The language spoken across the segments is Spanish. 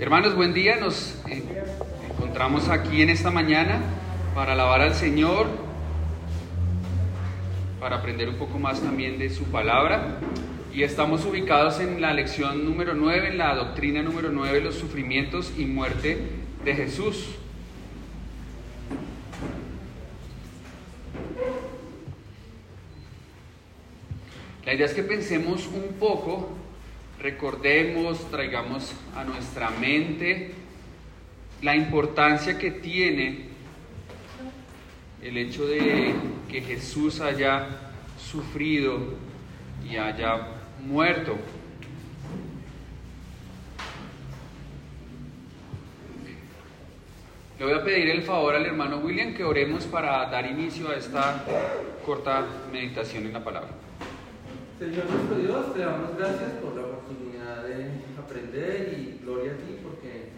Hermanos, buen día. Nos eh, encontramos aquí en esta mañana para alabar al Señor, para aprender un poco más también de su palabra. Y estamos ubicados en la lección número 9, en la doctrina número 9, los sufrimientos y muerte de Jesús. La idea es que pensemos un poco, recordemos, traigamos a nuestra mente la importancia que tiene el hecho de que Jesús haya sufrido y haya muerto. Le voy a pedir el favor al hermano William que oremos para dar inicio a esta corta meditación en la palabra. Señor nuestro Dios, te damos gracias por la oportunidad de aprender y gloria a ti porque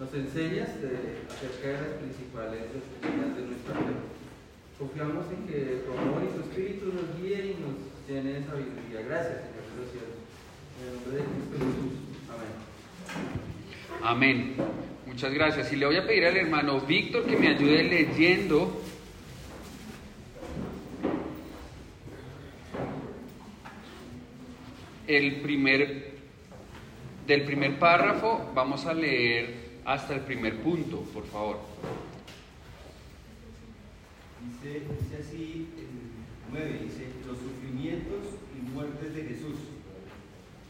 nos enseñas acerca de las principales doctrinas de nuestra fe. Confiamos en que tu amor y tu espíritu nos guíen y nos llenen de sabiduría. Gracias, Señor cielos. En el nombre de Cristo Jesús. Amén. Amén. Muchas gracias. Y le voy a pedir al hermano Víctor que me ayude leyendo el primer, del primer párrafo vamos a leer hasta el primer punto, por favor. Dice, dice así, el 9, dice, los sufrimientos y muertes de Jesús.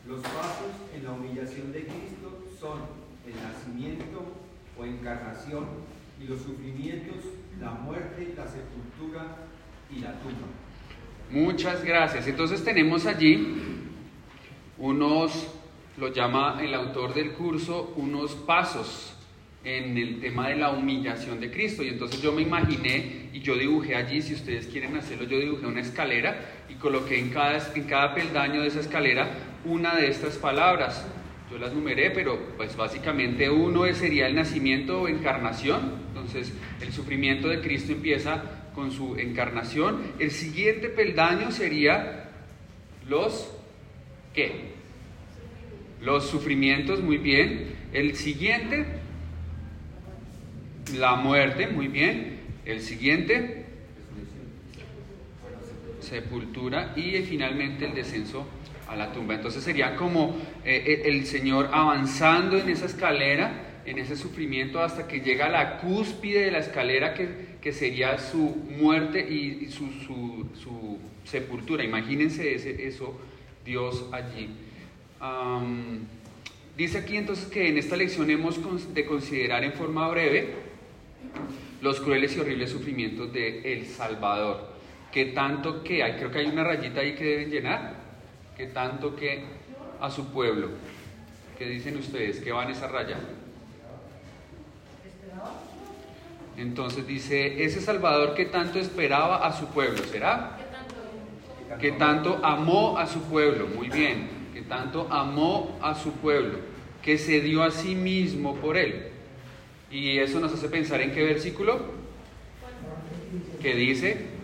Los pasos en la humillación de Cristo son el nacimiento o encarnación y los sufrimientos, la muerte, la sepultura y la tumba. Muchas gracias. Entonces tenemos allí unos, lo llama el autor del curso, unos pasos en el tema de la humillación de Cristo. Y entonces yo me imaginé y yo dibujé allí, si ustedes quieren hacerlo, yo dibujé una escalera y coloqué en cada, en cada peldaño de esa escalera una de estas palabras. Yo las numeré, pero pues básicamente uno sería el nacimiento o encarnación. Entonces el sufrimiento de Cristo empieza con su encarnación. El siguiente peldaño sería los ¿qué? Los sufrimientos, muy bien. El siguiente, la muerte, muy bien. El siguiente, sepultura y finalmente el descenso a la tumba. Entonces sería como eh, el Señor avanzando en esa escalera, en ese sufrimiento, hasta que llega a la cúspide de la escalera que, que sería su muerte y, su, su, su, sepultura. Imagínense ese, eso Dios allí. Dice aquí entonces que en esta lección hemos de considerar en forma breve los crueles y horribles sufrimientos de El Salvador. ¿Qué tanto que hay? Creo que hay una rayita ahí que deben llenar. ¿Qué tanto que a su pueblo? ¿Qué dicen ustedes? ¿Qué va en esa raya? Entonces dice, ese Salvador que tanto esperaba a su pueblo, ¿será? que tanto amó a su pueblo, muy bien, que tanto amó a su pueblo, que se dio a sí mismo por él. Y eso nos hace pensar en qué versículo? Que dice,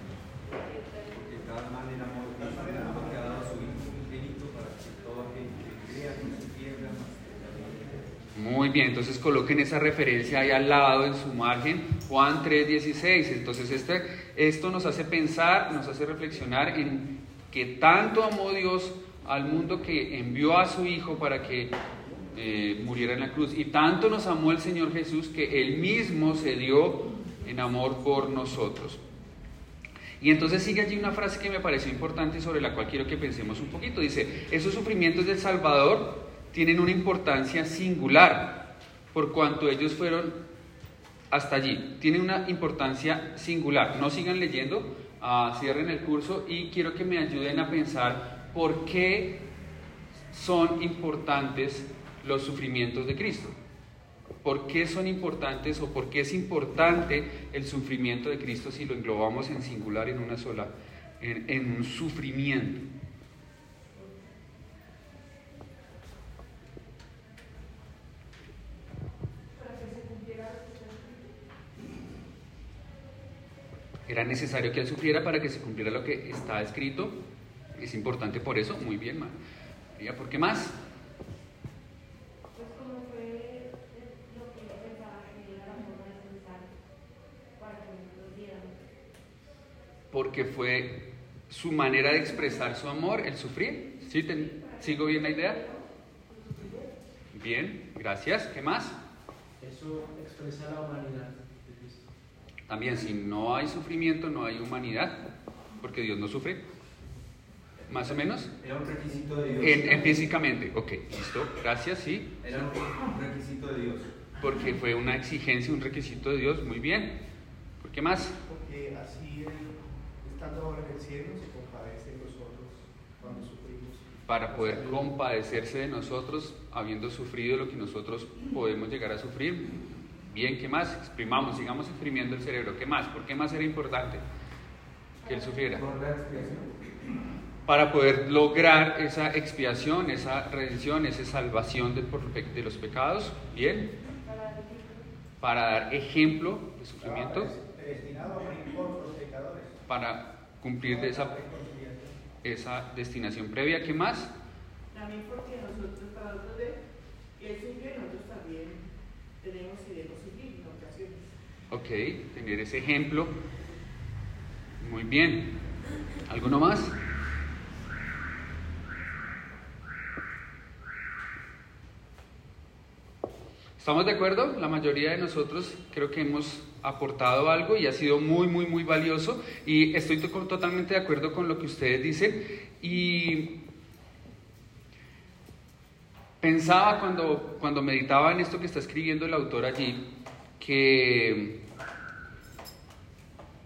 Muy bien, entonces coloquen esa referencia ahí al lado en su margen, Juan 3:16. Entonces este, esto nos hace pensar, nos hace reflexionar en que tanto amó Dios al mundo que envió a su Hijo para que eh, muriera en la cruz. Y tanto nos amó el Señor Jesús que Él mismo se dio en amor por nosotros. Y entonces sigue allí una frase que me pareció importante sobre la cual quiero que pensemos un poquito. Dice, esos sufrimientos del Salvador tienen una importancia singular por cuanto ellos fueron hasta allí. Tienen una importancia singular. No sigan leyendo, uh, cierren el curso y quiero que me ayuden a pensar por qué son importantes los sufrimientos de Cristo. ¿Por qué son importantes o por qué es importante el sufrimiento de Cristo si lo englobamos en singular en una sola, en, en un sufrimiento? Era necesario que él sufriera para que se cumpliera lo que está escrito es importante por eso, muy bien, María, ¿por qué más? Porque fue su manera de expresar su amor, el sufrir. ¿Sí? Te, ¿Sigo bien la idea? Bien, gracias. ¿Qué más? Eso expresa la humanidad de Cristo. También, si no hay sufrimiento, no hay humanidad, porque Dios no sufre. ¿Más o menos? Era un requisito de Dios. En, en físicamente, ok, listo, gracias, sí. Era un requisito de Dios. Porque fue una exigencia, un requisito de Dios, muy bien. ¿Por qué más? Porque así, él, estando ahora en el cielo, se compadece de nosotros cuando sufrimos. Para poder compadecerse de nosotros, habiendo sufrido lo que nosotros podemos llegar a sufrir. Bien, ¿qué más? Exprimamos, sigamos exprimiendo el cerebro. ¿Qué más? ¿Por qué más era importante que él sufriera? Por la expiación. Para poder lograr esa expiación, esa redención, esa salvación de, por- de los pecados. Bien. Para dar ejemplo de sufrimiento. Predestinado a morir por los pecadores. Para cumplir de esa, esa destinación previa. ¿Qué más? También porque nosotros, para nosotros, de, Él nosotros también tenemos y debemos sufrir en ocasiones. Ok, tener ese ejemplo. Muy bien. ¿Alguno más? ¿Estamos de acuerdo? La mayoría de nosotros creo que hemos aportado algo y ha sido muy, muy, muy valioso. Y estoy to- totalmente de acuerdo con lo que ustedes dicen. Y pensaba cuando, cuando meditaba en esto que está escribiendo el autor allí, que,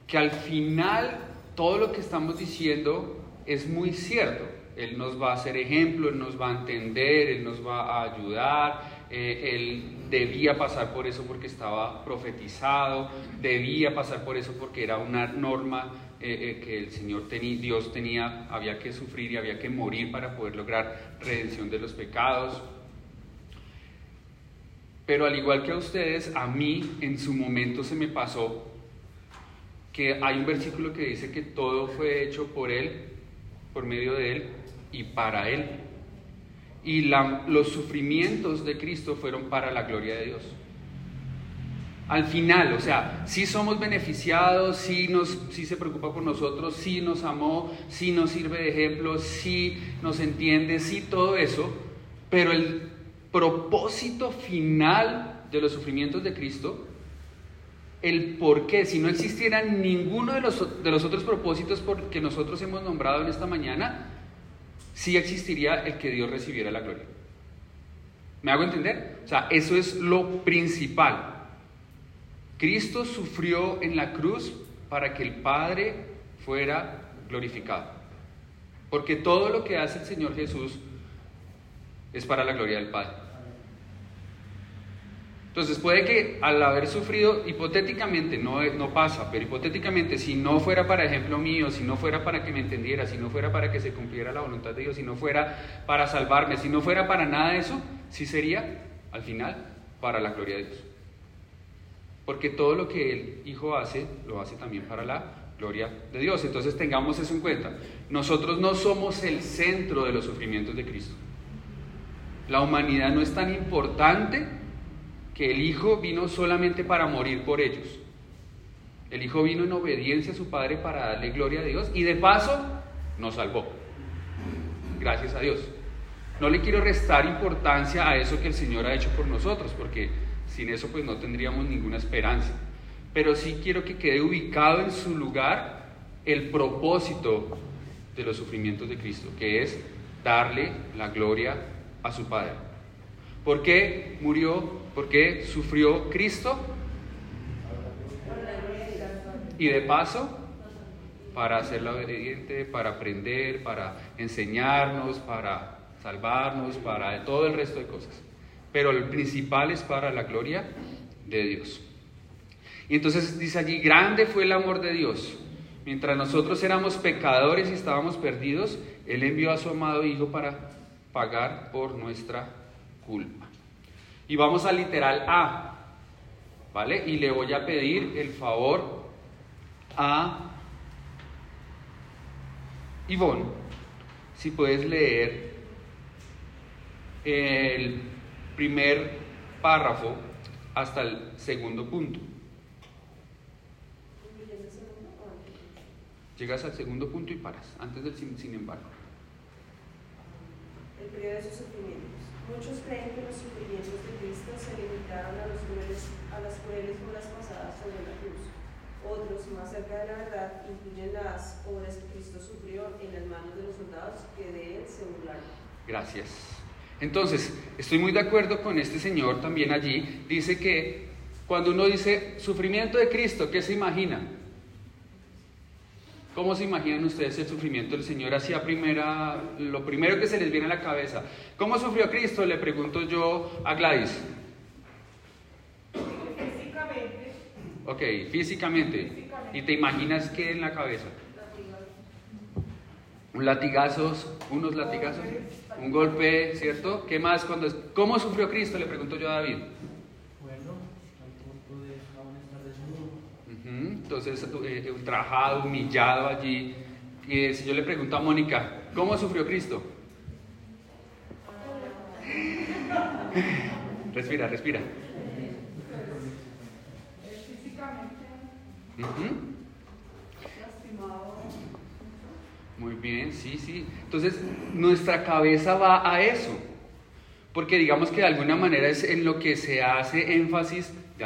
que al final todo lo que estamos diciendo es muy cierto. Él nos va a hacer ejemplo, Él nos va a entender, Él nos va a ayudar. Eh, él debía pasar por eso porque estaba profetizado, debía pasar por eso porque era una norma eh, eh, que el Señor tenía, Dios tenía, había que sufrir y había que morir para poder lograr redención de los pecados. Pero al igual que a ustedes, a mí en su momento se me pasó que hay un versículo que dice que todo fue hecho por Él, por medio de Él y para Él. Y los sufrimientos de Cristo fueron para la gloria de Dios. Al final, o sea, sí somos beneficiados, sí, nos, sí se preocupa por nosotros, sí nos amó, sí nos sirve de ejemplo, sí nos entiende, sí todo eso, pero el propósito final de los sufrimientos de Cristo, el por qué, si no existiera ninguno de los, de los otros propósitos por que nosotros hemos nombrado en esta mañana, sí existiría el que Dios recibiera la gloria. ¿Me hago entender? O sea, eso es lo principal. Cristo sufrió en la cruz para que el Padre fuera glorificado. Porque todo lo que hace el Señor Jesús es para la gloria del Padre. Entonces puede que al haber sufrido, hipotéticamente, no, no pasa, pero hipotéticamente, si no fuera para ejemplo mío, si no fuera para que me entendiera, si no fuera para que se cumpliera la voluntad de Dios, si no fuera para salvarme, si no fuera para nada de eso, sí sería, al final, para la gloria de Dios. Porque todo lo que el Hijo hace, lo hace también para la gloria de Dios. Entonces tengamos eso en cuenta. Nosotros no somos el centro de los sufrimientos de Cristo. La humanidad no es tan importante que el Hijo vino solamente para morir por ellos. El Hijo vino en obediencia a su Padre para darle gloria a Dios y de paso nos salvó. Gracias a Dios. No le quiero restar importancia a eso que el Señor ha hecho por nosotros, porque sin eso pues no tendríamos ninguna esperanza. Pero sí quiero que quede ubicado en su lugar el propósito de los sufrimientos de Cristo, que es darle la gloria a su Padre. ¿Por qué murió? ¿Por qué sufrió Cristo? Y de paso, para hacerla obediente, para aprender, para enseñarnos, para salvarnos, para todo el resto de cosas. Pero el principal es para la gloria de Dios. Y entonces dice allí, grande fue el amor de Dios. Mientras nosotros éramos pecadores y estábamos perdidos, Él envió a su amado Hijo para pagar por nuestra culpa. Y vamos al literal A, ¿vale? Y le voy a pedir el favor a Ivonne, si puedes leer el primer párrafo hasta el segundo punto. Llegas al segundo punto y paras, antes del sin, sin embargo. El periodo de sus sufrimientos. Muchos creen que los sufrimientos de Cristo se limitaron a, los crueles, a las crueles horas pasadas sobre la cruz. Otros, más cerca de la verdad, incluyen las obras que Cristo sufrió en las manos de los soldados que de él se burlaron. Gracias. Entonces, estoy muy de acuerdo con este señor también allí. Dice que cuando uno dice sufrimiento de Cristo, ¿qué se imagina? ¿Cómo se imaginan ustedes el sufrimiento del Señor? Así a primera, lo primero que se les viene a la cabeza. ¿Cómo sufrió Cristo? Le pregunto yo a Gladys. Físicamente, Ok, físicamente. ¿Y te imaginas qué en la cabeza? Un latigazos, unos latigazos, un golpe, ¿cierto? ¿Qué más? Cuando, ¿Cómo sufrió Cristo? Le pregunto yo a David. Bueno, al punto de aún estar desnudo. Ujú, Entonces, eh, ultrajado, humillado allí. Y si yo le pregunto a Mónica, ¿cómo sufrió Cristo? Respira, respira. físicamente Ujú. lastimado. Muy bien, sí, sí. Entonces, nuestra cabeza va a eso. Porque digamos que de alguna manera es en lo que se hace énfasis de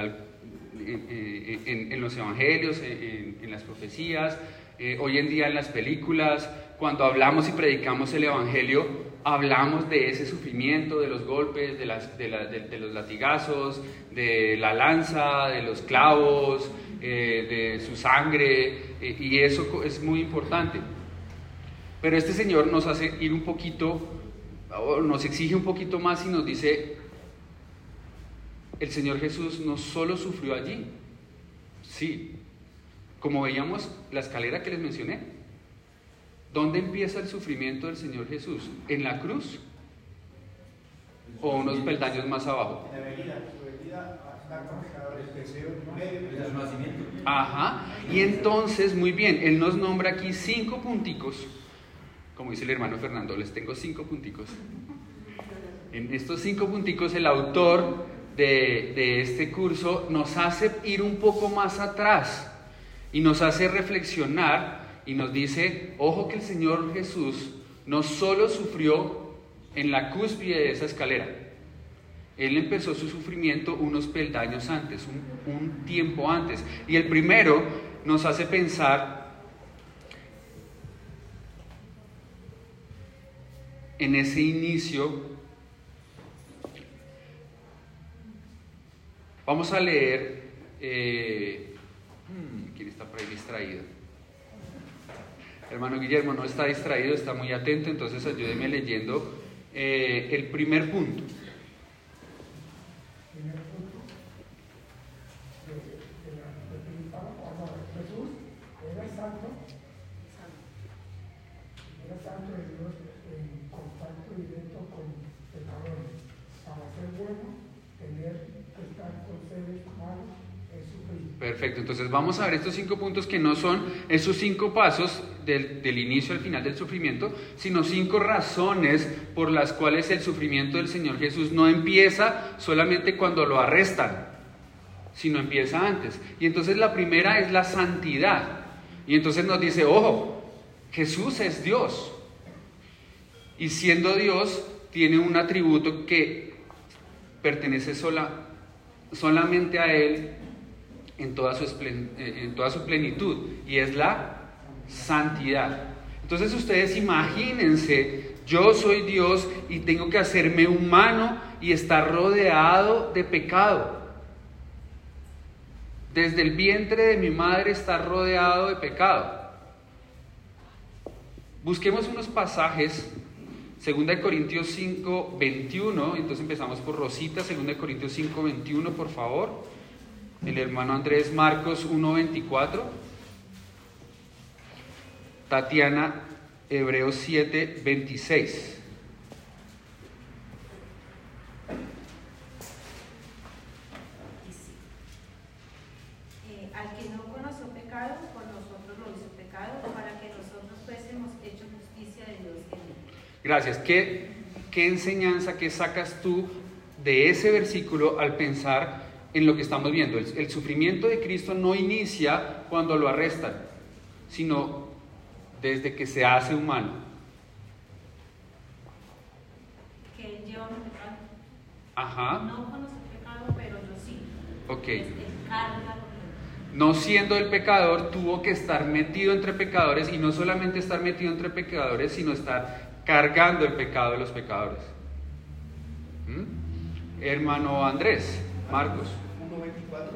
en, en- los evangelios, en, en- las profecías, eh, hoy en día en las películas. Cuando hablamos y predicamos el evangelio, hablamos de ese sufrimiento, de los golpes, de, las, de, la- de- de los latigazos, de la lanza, de los clavos, eh, de su sangre, eh, y eso es muy importante. Pero este Señor nos hace ir un poquito, nos exige un poquito más y nos dice, el Señor Jesús no solo sufrió allí, sí, como veíamos la escalera que les mencioné. ¿Dónde empieza el sufrimiento del Señor Jesús? ¿En la cruz? ¿O unos peldaños más abajo? En la venida, su venida está conectada al deseo medio Desde su nacimiento. Ajá. Y entonces, muy bien, Él nos nombra aquí cinco punticos. Como dice el hermano Fernando, les tengo cinco punticos. En estos cinco punticos, el autor de, este curso nos hace ir un poco más atrás y nos hace reflexionar y nos dice, ojo que el Señor Jesús no solo sufrió en la cúspide de esa escalera, él empezó su sufrimiento unos peldaños antes, un, un tiempo antes. Y el primero nos hace pensar en ese inicio. Vamos a leer. eh, hmm, ¿Quién está por ahí distraído? Hermano Guillermo no está distraído, está muy atento, entonces ayúdeme leyendo eh, el primer punto. Jesús era santo, era santo en contacto directo con pecadores. Para ser bueno, tener Perfecto, entonces vamos a ver estos cinco puntos que no son esos cinco pasos del, del inicio al final del sufrimiento, sino cinco razones por las cuales el sufrimiento del Señor Jesús no empieza solamente cuando lo arrestan, sino empieza antes. Y entonces la primera es la santidad. Y entonces nos dice, ojo, Jesús es Dios. Y siendo Dios, tiene un atributo que pertenece sola, solamente a Él en toda, su eh, en toda su plenitud, y es la santidad. Entonces ustedes imagínense, yo soy Dios y tengo que hacerme humano y estar rodeado de pecado. Desde el vientre de mi madre estar rodeado de pecado. Busquemos unos pasajes 2 Corintios 5, 21, entonces empezamos por Rosita, 2 Corintios 5, 21, por favor. El hermano Andrés Marcos 1, 24. Tatiana, Hebreos 7, 26. Dice, eh, al que no conoció pecado, por nosotros lo hizo pecado, para que nosotros fuésemos hechos justicia de Dios en él. Gracias. ¿Qué, ¿Qué enseñanza, qué sacas tú de ese versículo al pensar en lo que estamos viendo? El, el sufrimiento de Cristo no inicia cuando lo arrestan, sino desde que se hace humano? Que él lleva mi pecado. Ajá, No conoce el pecado, pero yo sí. ok. Carga. No siendo el pecador, tuvo que estar metido entre pecadores y no solamente estar metido entre pecadores, sino estar cargando el pecado de los pecadores. ¿Mm? Hermano Andrés, Marcos. 1.24.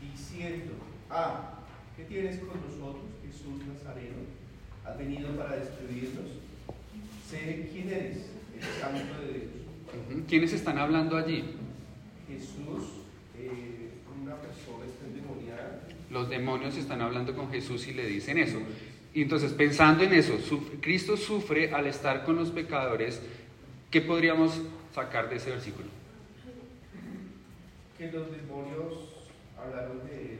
Diciendo, ah, ¿qué tienes con nosotros, Jesús Nazareno? ¿Has venido para destruirnos? Sé quién eres, el santo de Dios. ¿Quiénes están hablando allí? Jesús, eh, una persona está endemoniada. Los demonios están hablando con Jesús y le dicen eso. Y entonces, pensando en eso, Cristo sufre al estar con los pecadores. ¿Qué podríamos sacar de ese versículo? que los demonios hablaron de él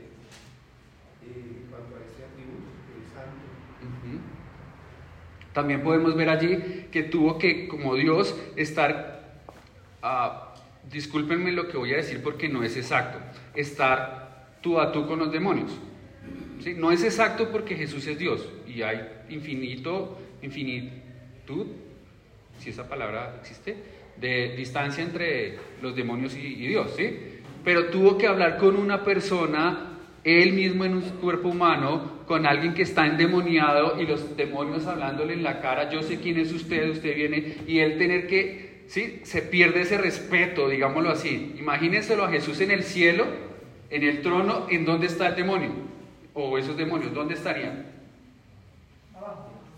en cuanto a atributo, el santo. También podemos ver allí que tuvo que, como Dios, estar, ah, discúlpenme lo que voy a decir porque no es exacto, estar tú a tú con los demonios. ¿Sí? No es exacto porque Jesús es Dios y hay infinito, infinitud, si esa palabra existe, de distancia entre los demonios y, Dios, ¿sí? Pero tuvo que hablar con una persona, él mismo en un cuerpo humano, con alguien que está endemoniado y los demonios hablándole en la cara, yo sé quién es usted, usted viene, y él tener que, ¿sí? Se pierde ese respeto, digámoslo así. Imagínenselo a Jesús en el cielo, en el trono, ¿en dónde está el demonio? O esos demonios, ¿dónde estarían?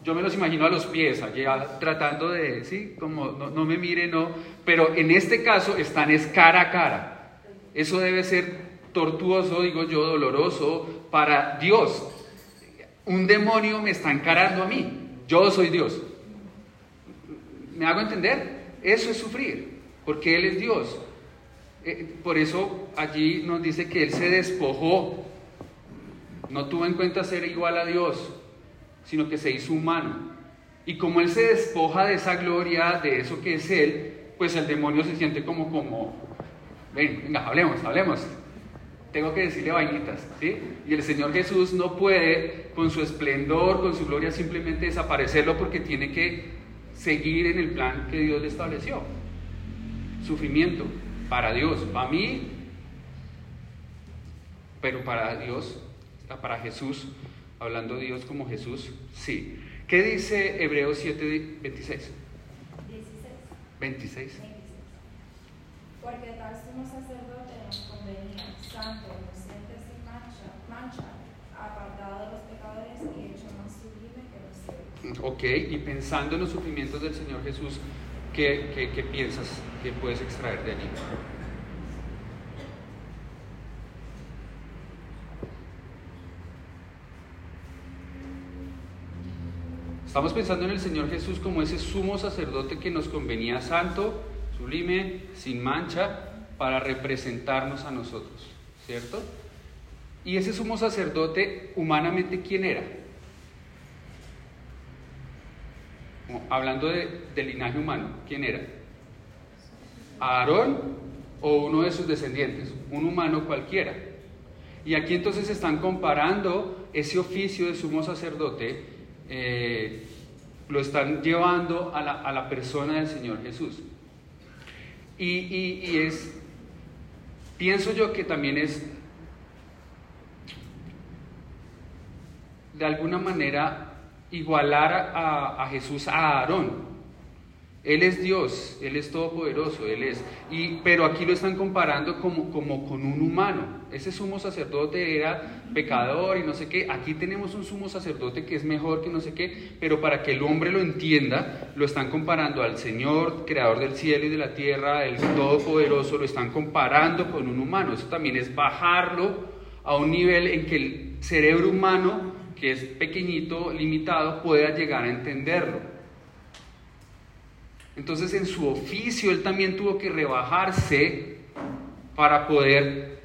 Yo me los imagino a los pies, allá tratando de, sí, como no, no me mire, no. Pero en este caso están es cara a cara. Eso debe ser tortuoso, digo yo, doloroso para Dios. Un demonio me está encarando a mí. Yo soy Dios. ¿Me hago entender? Eso es sufrir, porque Él es Dios. Eh, por eso allí nos dice que Él se despojó. No tuvo en cuenta ser igual a Dios, sino que se hizo humano. Y como Él se despoja de esa gloria, de eso que es Él, pues el demonio se siente como, como, ven, venga, hablemos, hablemos. Tengo que decirle vainitas, ¿sí? Y el Señor Jesús no puede, con su esplendor, con su gloria, simplemente desaparecerlo porque tiene que seguir en el plan que Dios le estableció. Sufrimiento para Dios, para mí, pero para Dios, para Jesús, hablando de Dios como Jesús, sí. ¿Qué dice Hebreos 7, 26? 16. 26. 26. Porque tal sumo sacerdote nos convenía, santo, inocente sin mancha, mancha, apartado de los pecadores y hecho más sublime que los cielos. Ok, y pensando en los sufrimientos del Señor Jesús, ¿qué, qué, qué piensas que puedes extraer de allí? Estamos pensando en el Señor Jesús como ese sumo sacerdote que nos convenía santo, sublime, sin mancha, para representarnos a nosotros, ¿cierto? Y ese sumo sacerdote, humanamente, ¿quién era? Hablando de, del linaje humano, ¿quién era? ¿Aarón o uno de sus descendientes? Un humano cualquiera. Y aquí entonces están comparando ese oficio de sumo sacerdote, eh, lo están llevando a la, a la persona del Señor Jesús. Y, y- y es, pienso yo que también es de alguna manera igualar a, a Jesús a Aarón. Él es Dios, Él es todopoderoso, Él es. Y, pero aquí lo están comparando como, como con un humano. Ese sumo sacerdote era pecador y no sé qué. Aquí tenemos un sumo sacerdote que es mejor que no sé qué, pero para que el hombre lo entienda, lo están comparando al Señor, creador del cielo y de la tierra, el todopoderoso, lo están comparando con un humano. Eso también es bajarlo a un nivel en que el cerebro humano, que es pequeñito, limitado, pueda llegar a entenderlo. Entonces en su oficio él también tuvo que rebajarse para poder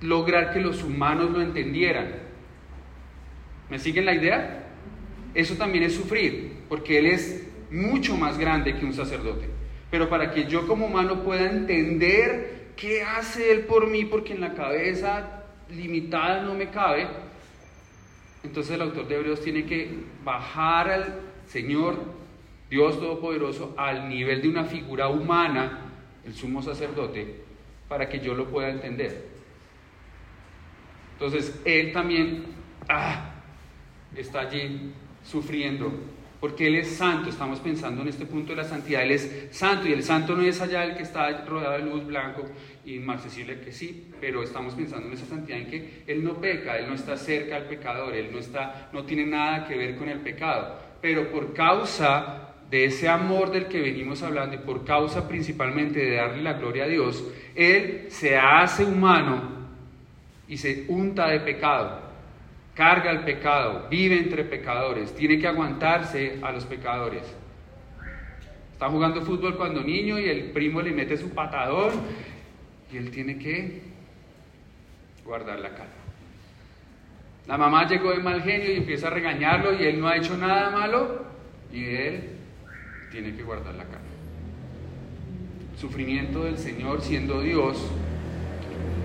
lograr que los humanos lo entendieran. ¿Me siguen la idea? Eso también es sufrir, porque él es mucho más grande que un sacerdote. Pero para que yo como humano pueda entender qué hace él por mí, porque en la cabeza limitada no me cabe, Entonces el autor de Hebreos tiene que bajar al Señor, Dios Todopoderoso, al nivel de una figura humana, el sumo sacerdote, para que yo lo pueda entender. Entonces Él también ah, está allí sufriendo, porque Él es santo, estamos pensando en este punto de la santidad, Él es santo y el santo no es allá el que está rodeado de luz blanco inmarcesible que sí, pero estamos pensando en esa santidad en que Él no peca, Él no está cerca al pecador, Él no, está, no tiene nada que ver con el pecado, pero por causa de ese amor del que venimos hablando y por causa principalmente de darle la gloria a Dios, Él se hace humano y se unta de pecado, carga el pecado, vive entre pecadores, tiene que aguantarse a los pecadores. Está jugando fútbol cuando niño y el primo le mete su patadón y él tiene que guardar la calma. La mamá llegó de mal genio y empieza a regañarlo y él no ha hecho nada malo y él tiene que guardar la calma. Sufrimiento del Señor siendo Dios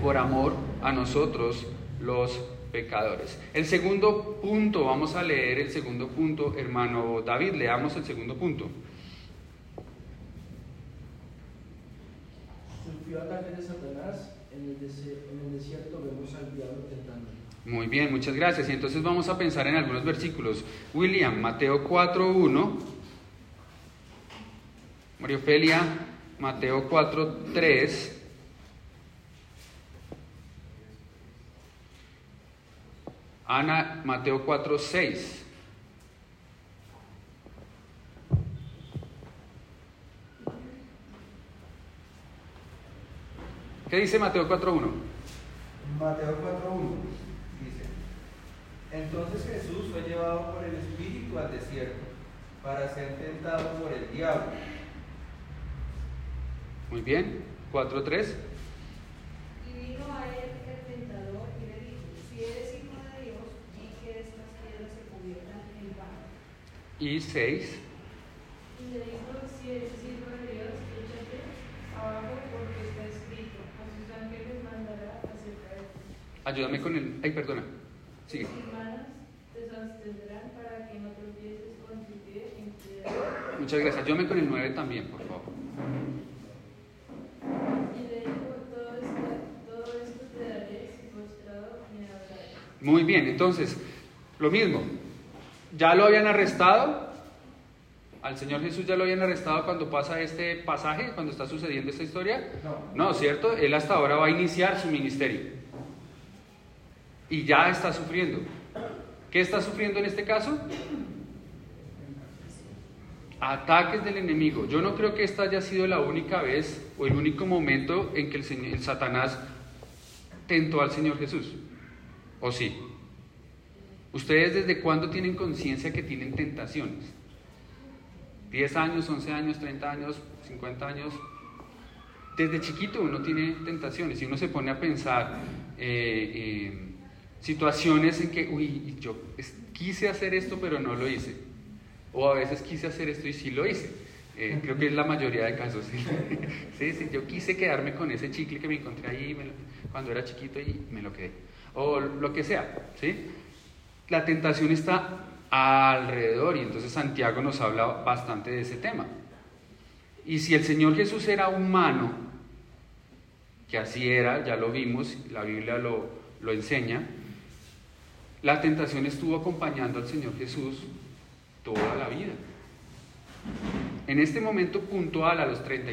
por amor a nosotros los pecadores. El segundo punto, vamos a leer el segundo punto, hermano David, leamos el segundo punto. Sufrió ataques de Satanás, en el, en el desierto vemos al diablo tentando. Muy bien, muchas gracias. Y entonces vamos a pensar en algunos versículos. William, Mateo 4.1. María Ofelia, Mateo 4.3. Ana, Mateo 4.6. ¿Qué dice Mateo 4.1? Mateo 4.1 dice, entonces Jesús fue llevado por el Espíritu al desierto para ser tentado por el diablo. Muy bien, 4.3. Y vino a él el tentador y le dijo, si eres hijo de Dios, di que estas piedras se conviertan en pan. Y 6. Y le dijo, si eres hijo de Dios, échate abajo porque está escrito, a sus ángeles mandará acerca de ti. Ayúdame con el... Ay, perdona. Sigue. Tus manos te sostendrán para que no tropieces con tu pie en piedra. Muchas gracias. Ayúdame con el 9 también, por favor. Muy bien, entonces, lo mismo. Ya lo habían arrestado. Al Señor Jesús ya lo habían arrestado cuando pasa este pasaje, cuando está sucediendo esta historia. No. No, ¿cierto? Él hasta ahora va a iniciar su ministerio. Y ya está sufriendo. ¿Qué está sufriendo en este caso? Ataques del enemigo. Yo no creo que esta haya sido la única vez o el único momento en que el, Señor- el Satanás tentó al Señor Jesús. ¿O sí? ¿Ustedes desde cuándo tienen conciencia que tienen tentaciones? ¿10 años, 11 años, 30 años, 50 años? Desde chiquito uno tiene tentaciones y uno se pone a pensar eh, eh, situaciones en que, uy, yo quise hacer esto pero no lo hice. O a veces quise hacer esto y sí lo hice. Eh, creo que es la mayoría de casos. Sí. sí, sí, yo quise quedarme con ese chicle que me encontré ahí me lo- cuando era chiquito y me lo quedé. O lo que sea, ¿sí? La tentación está alrededor y entonces Santiago nos habla bastante de ese tema. Y si el Señor Jesús era humano, que así era, ya lo vimos, la Biblia lo, lo enseña, la tentación estuvo acompañando al Señor Jesús toda la vida. En este momento puntual, a los 30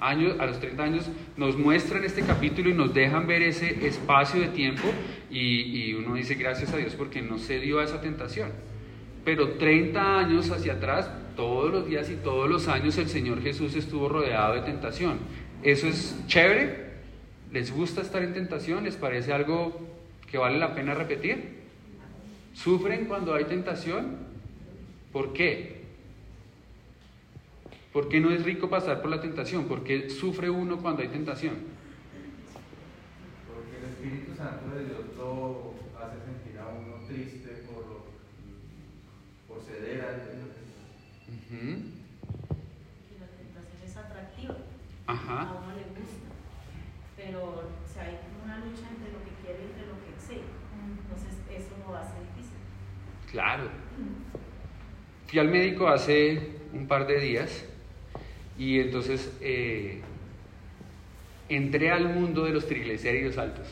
años, a los 30 años, nos muestran este capítulo y nos dejan ver ese espacio de tiempo y, y uno dice gracias a Dios porque no se dio a esa tentación. Pero 30 años hacia atrás, todos los días y todos los años el Señor Jesús estuvo rodeado de tentación. ¿Eso es chévere? ¿Les gusta estar en tentación? ¿Les parece algo que vale la pena repetir? ¿Sufren cuando hay tentación? ¿Por qué? ¿Por qué no es rico pasar por la tentación? ¿Por qué sufre uno cuando hay tentación? Porque el Espíritu Santo de Dios lo hace sentir a uno triste por, lo, por ceder a Dios. Ujú. Y la tentación es atractiva, a Ajá. uno le gusta, pero o sea, hay una lucha entre lo que quiere y entre lo que exige. Entonces eso lo hace difícil. Claro. Fui al médico hace un par de días y entonces eh, entré al mundo de los triglicéridos altos.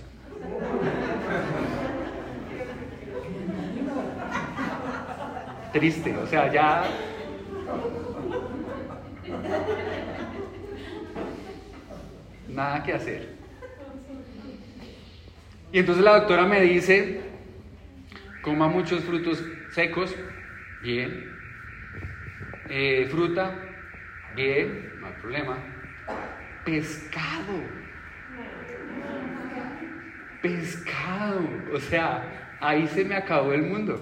Triste, o sea, ya... Nada que hacer. Y entonces la doctora me dice, coma muchos frutos secos, bien. Eh, fruta, bien, no hay problema. Pescado. Pescado. O sea, ahí se me acabó el mundo.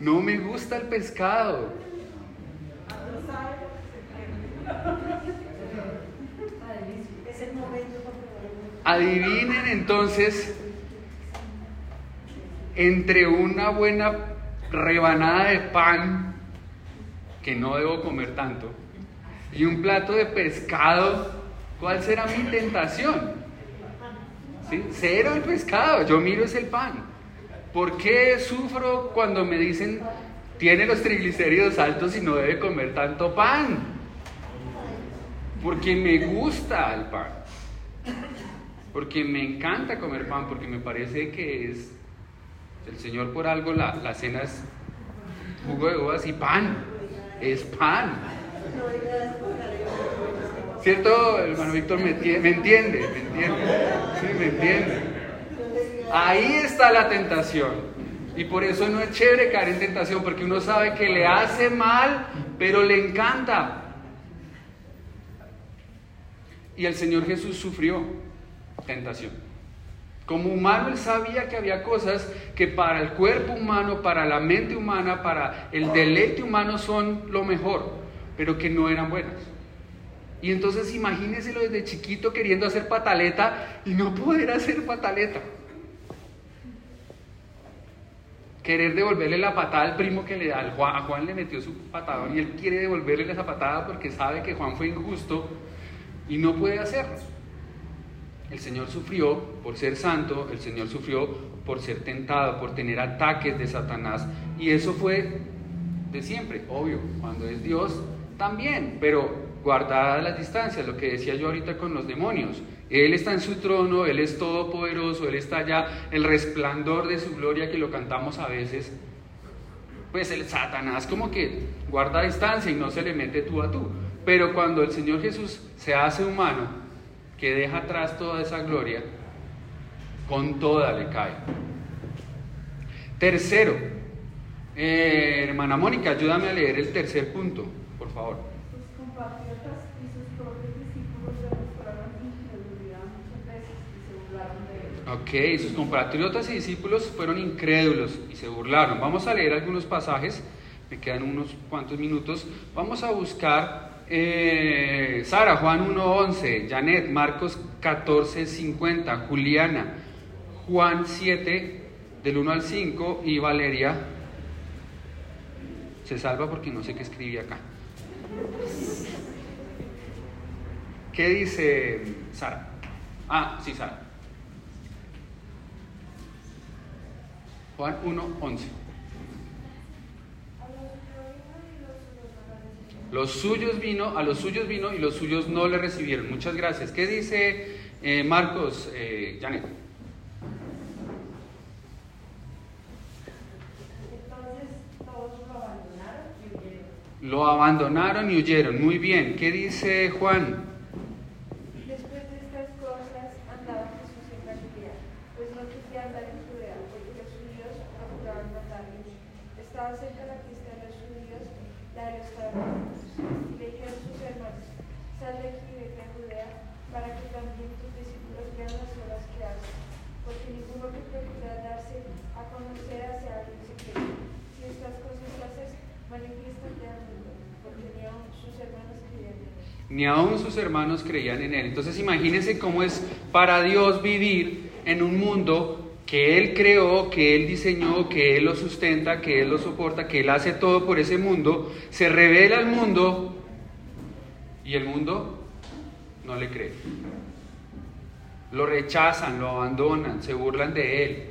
No me gusta el pescado. Adivinen entonces, entre una buena rebanada de pan, que no debo comer tanto, y un plato de pescado, ¿cuál será mi tentación? Cero el pescado, yo miro es el pan. ¿Por qué sufro cuando me dicen tiene los triglicéridos altos y no debe comer tanto pan? Porque me gusta el pan. Porque me encanta comer pan, porque me parece que es el Señor por algo la, la cena es jugo de uvas y pan. Es pan. ¿Cierto, hermano Víctor? ¿Me, me entiende? ¿Me entiende? Sí, me entiende. Ahí está la tentación. Y por eso no es chévere caer en tentación, porque uno sabe que le hace mal, pero le encanta. Y el Señor Jesús sufrió tentación. Como humano él sabía que había cosas que para el cuerpo humano, para la mente humana, para el deleite humano son lo mejor, pero que no eran buenas. Y entonces imagínenselo desde chiquito queriendo hacer pataleta y no poder hacer pataleta. Querer devolverle la patada al primo que le da, a Juan le metió su patadón y él quiere devolverle esa patada porque sabe que Juan fue injusto y no puede hacerlo. El Señor sufrió por ser santo, el Señor sufrió por ser tentado, por tener ataques de Satanás. Y eso fue de siempre, obvio, cuando es Dios también, pero guardadas las distancias, lo que decía yo ahorita con los demonios. Él está en su trono, Él es todopoderoso, Él está allá, el resplandor de su gloria que lo cantamos a veces. Pues el Satanás como que guarda distancia y no se le mete tú a tú. Pero cuando el Señor Jesús se hace humano, que deja atrás toda esa gloria, con toda le cae. Tercero, eh, hermana Mónica, ayúdame a leer el tercer punto, por favor. Sus compatriotas y sus propios discípulos demostraron incredulidad muchas veces y se burlaron de él. Ok, sus compatriotas y discípulos fueron incrédulos y se burlaron. Vamos a leer algunos pasajes, me quedan unos cuantos minutos. Vamos a buscar eh, Sara, Juan 1.11, Janet, Marcos 14.50, Juliana, Juan 7, del 1 al 5 y Valeria se salva porque no sé qué escribí acá. ¿Qué dice Sara? Ah, sí, Sara. Juan 1.11. Los suyos vino, a los suyos vino y los suyos no le recibieron. Muchas gracias. ¿Qué dice eh, Marcos, eh, Janet? Entonces todos lo abandonaron y huyeron. Lo abandonaron y huyeron. Muy bien. ¿Qué dice Juan? Después de estas cosas andaba Jesús en Galilea, pues no quería andar en Judea, porque los judíos procuraban matarlos. Estaba cerca la fiesta de los judíos, la de los tabernáculos. Y le dijeron sus hermanos, sal de aquí y vete a Judea, para que también tus discípulos vean las obras que haces. Porque ninguno que procura darse a conocer hacia alguien secreto. Si estas cosas haces, manifiéstate al mundo, porque ni aun sus hermanos creían en él. Ni aún sus hermanos creían en él. Entonces imagínense cómo es para Dios vivir en un mundo que Él creó, que Él diseñó, que Él lo sustenta, que Él lo soporta, que Él hace todo por ese mundo. Se revela al mundo y el mundo no le cree. Lo rechazan, lo abandonan, se burlan de Él.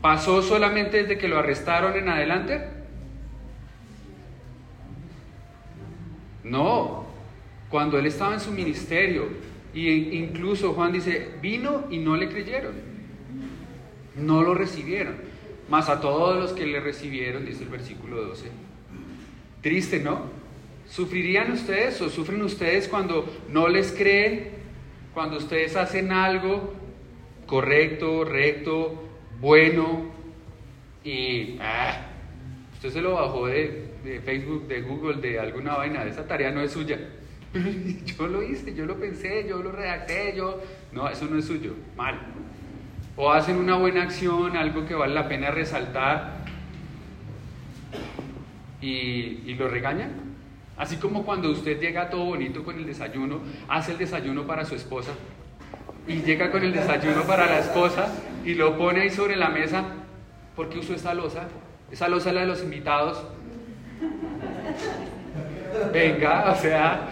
¿Pasó solamente desde que lo arrestaron en adelante? No, cuando él estaba en su ministerio, y incluso Juan dice, vino y no le creyeron, no lo recibieron, más a todos los que le recibieron, dice el versículo 12. Triste, ¿no? ¿Sufrirían ustedes o sufren ustedes cuando no les creen, cuando ustedes hacen algo correcto, recto, bueno y ah, usted se lo bajó de Facebook, de Google, de alguna vaina, esa tarea no es suya? yo lo hice, yo lo pensé, yo lo redacté, yo... No, eso no es suyo, mal. O hacen una buena acción, algo que vale la pena resaltar y, lo regañan. Así como cuando usted llega todo bonito con el desayuno, hace el desayuno para su esposa y llega con el desayuno para la esposa y lo pone ahí sobre la mesa. ¿Por qué usó esa losa? Esa losa es la de los invitados. Venga, o sea,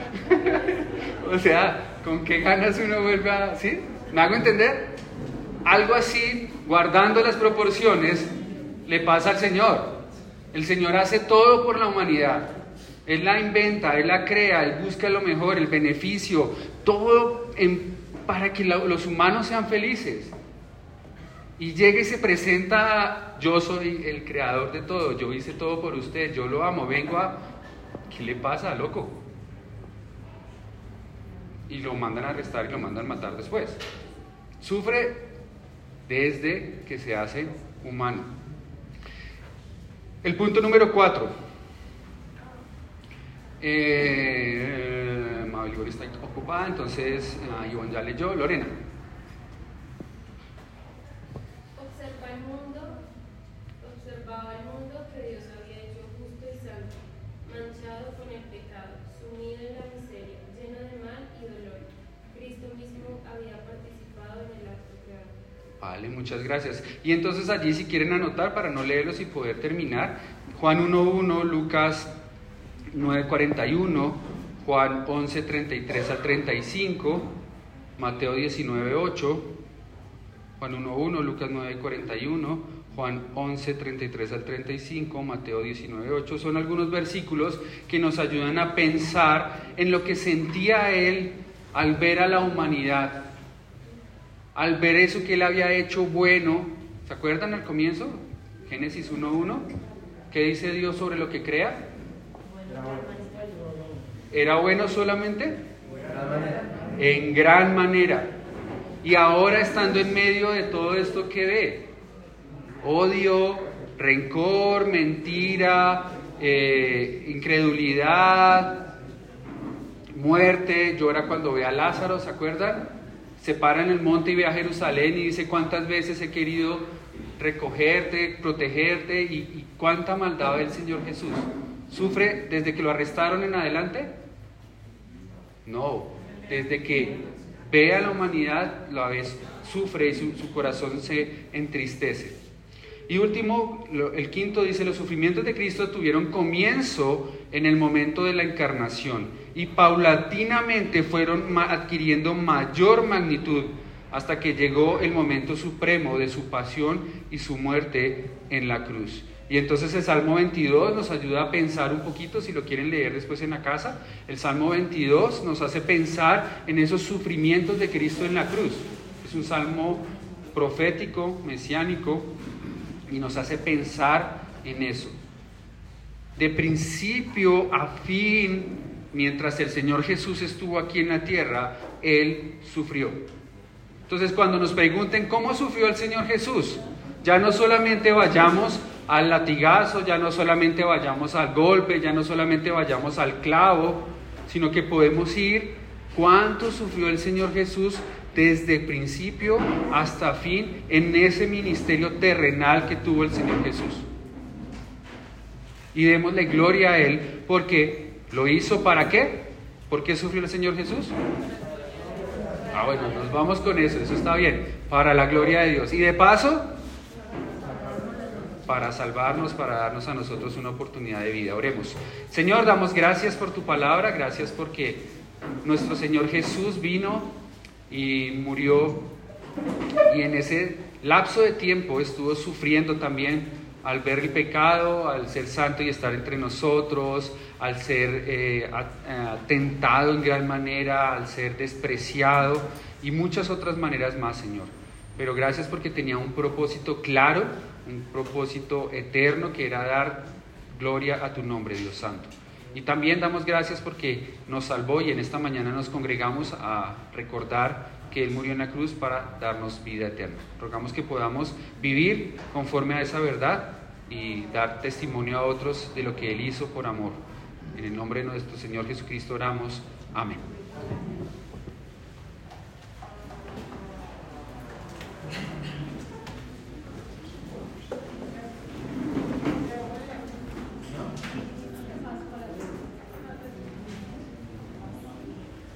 o sea, ¿con qué ganas uno vuelve a... ¿Sí? ¿Me hago entender? Algo así, guardando las proporciones, le pasa al Señor. El Señor hace todo por la humanidad. Él la inventa, Él la crea, Él busca lo mejor, el beneficio, todo para que los humanos sean felices. Y llega y se presenta, yo soy el creador de todo, yo hice todo por usted, yo lo amo, vengo a ¿Qué le pasa, loco? Y lo mandan a arrestar y lo mandan a matar después. Sufre desde que se hace humano. El punto número cuatro. Eh, Mabel está ocupada, entonces ah, Ivonne ya leyó. Lorena. Vale, muchas gracias. Y entonces allí si quieren anotar para no leerlos y poder terminar, Juan 1.1, Lucas 9.41, Juan 11.33 al 35, Mateo 19.8, Juan 1.1, Lucas 9.41, Juan 11.33 al 35, Mateo 19.8, son algunos versículos que nos ayudan a pensar en lo que sentía él al ver a la humanidad al ver eso que él había hecho bueno, ¿se acuerdan al comienzo? Génesis 1.1, ¿qué dice Dios sobre lo que crea? ¿Era bueno solamente? En gran manera. Y ahora estando en medio de todo esto que ve, odio, rencor, mentira, eh, incredulidad, muerte, llora cuando ve a Lázaro, ¿se acuerdan? Se para en el monte y ve a Jerusalén y dice cuántas veces he querido recogerte, protegerte y, cuánta maldad ve el Señor Jesús. ¿Sufre desde que lo arrestaron en adelante? No, desde que ve a la humanidad, la vez sufre y su, su corazón se entristece. Y último, el quinto dice, los sufrimientos de Cristo tuvieron comienzo en el momento de la encarnación y paulatinamente fueron adquiriendo mayor magnitud hasta que llegó el momento supremo de su pasión y su muerte en la cruz. Y entonces el Salmo 22 nos ayuda a pensar un poquito, si lo quieren leer después en la casa, el Salmo 22 nos hace pensar en esos sufrimientos de Cristo en la cruz. Es un salmo profético, mesiánico, y nos hace pensar en eso. De principio a fin, mientras el Señor Jesús estuvo aquí en la tierra, Él sufrió. Entonces cuando nos pregunten cómo sufrió el Señor Jesús, ya no solamente vayamos al latigazo, ya no solamente vayamos al golpe, ya no solamente vayamos al clavo, sino que podemos ir cuánto sufrió el Señor Jesús desde principio hasta fin en ese ministerio terrenal que tuvo el Señor Jesús. Y démosle gloria a Él porque lo hizo para qué? ¿Por qué sufrió el Señor Jesús? Ah, bueno, nos vamos con eso, eso está bien, para la gloria de Dios. Y de paso, para salvarnos, para darnos a nosotros una oportunidad de vida. Oremos. Señor, damos gracias por tu palabra, gracias porque nuestro Señor Jesús vino y murió y en ese lapso de tiempo estuvo sufriendo también al ver el pecado, al ser santo y estar entre nosotros, al ser eh, tentado en gran manera, al ser despreciado y muchas otras maneras más, Señor. Pero gracias porque tenía un propósito claro, un propósito eterno que era dar gloria a tu nombre, Dios Santo. Y también damos gracias porque nos salvó y en esta mañana nos congregamos a recordar que Él murió en la cruz para darnos vida eterna. Rogamos que podamos vivir conforme a esa verdad y dar testimonio a otros de lo que Él hizo por amor. En el nombre de nuestro Señor Jesucristo oramos. Amén.